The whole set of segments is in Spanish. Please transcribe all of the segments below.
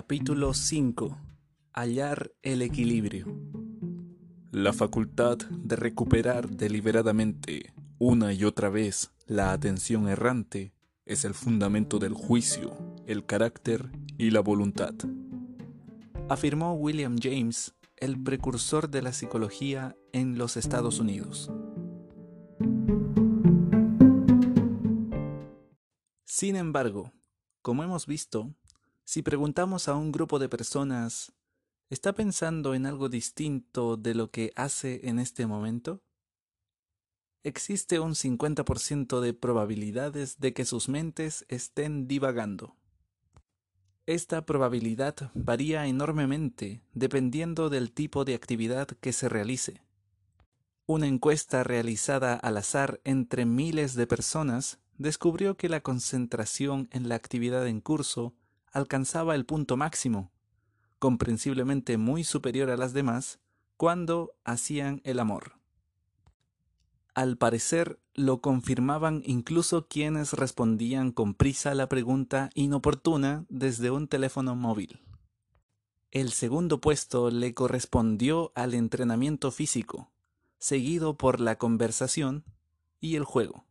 Capítulo 5. Hallar el equilibrio. La facultad de recuperar deliberadamente una y otra vez la atención errante es el fundamento del juicio, el carácter y la voluntad. Afirmó William James, el precursor de la psicología en los Estados Unidos. Sin embargo, como hemos visto, si preguntamos a un grupo de personas, ¿está pensando en algo distinto de lo que hace en este momento? Existe un 50% de probabilidades de que sus mentes estén divagando. Esta probabilidad varía enormemente dependiendo del tipo de actividad que se realice. Una encuesta realizada al azar entre miles de personas descubrió que la concentración en la actividad en curso alcanzaba el punto máximo, comprensiblemente muy superior a las demás, cuando hacían el amor. Al parecer lo confirmaban incluso quienes respondían con prisa a la pregunta inoportuna desde un teléfono móvil. El segundo puesto le correspondió al entrenamiento físico, seguido por la conversación y el juego.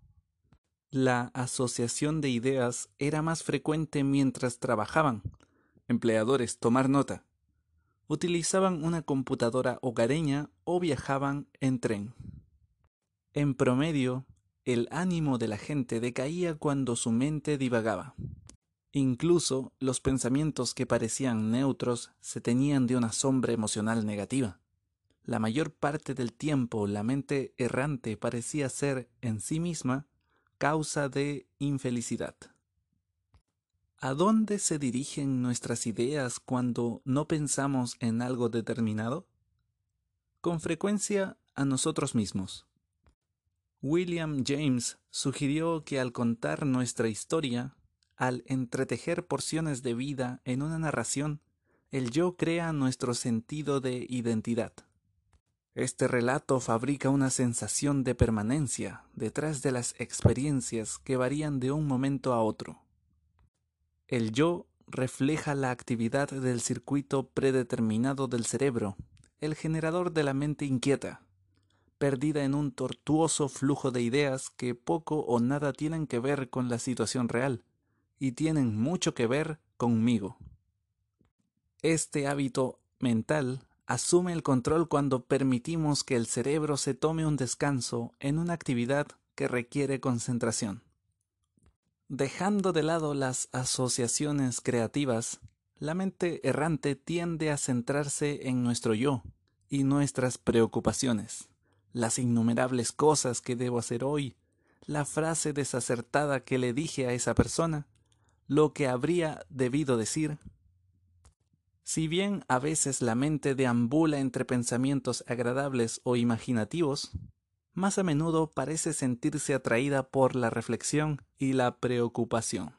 La asociación de ideas era más frecuente mientras trabajaban. Empleadores, tomar nota. Utilizaban una computadora hogareña o viajaban en tren. En promedio, el ánimo de la gente decaía cuando su mente divagaba. Incluso los pensamientos que parecían neutros se teñían de una sombra emocional negativa. La mayor parte del tiempo la mente errante parecía ser en sí misma causa de infelicidad. ¿A dónde se dirigen nuestras ideas cuando no pensamos en algo determinado? Con frecuencia a nosotros mismos. William James sugirió que al contar nuestra historia, al entretejer porciones de vida en una narración, el yo crea nuestro sentido de identidad. Este relato fabrica una sensación de permanencia detrás de las experiencias que varían de un momento a otro. El yo refleja la actividad del circuito predeterminado del cerebro, el generador de la mente inquieta, perdida en un tortuoso flujo de ideas que poco o nada tienen que ver con la situación real, y tienen mucho que ver conmigo. Este hábito mental asume el control cuando permitimos que el cerebro se tome un descanso en una actividad que requiere concentración. Dejando de lado las asociaciones creativas, la mente errante tiende a centrarse en nuestro yo y nuestras preocupaciones, las innumerables cosas que debo hacer hoy, la frase desacertada que le dije a esa persona, lo que habría debido decir si bien a veces la mente deambula entre pensamientos agradables o imaginativos, más a menudo parece sentirse atraída por la reflexión y la preocupación.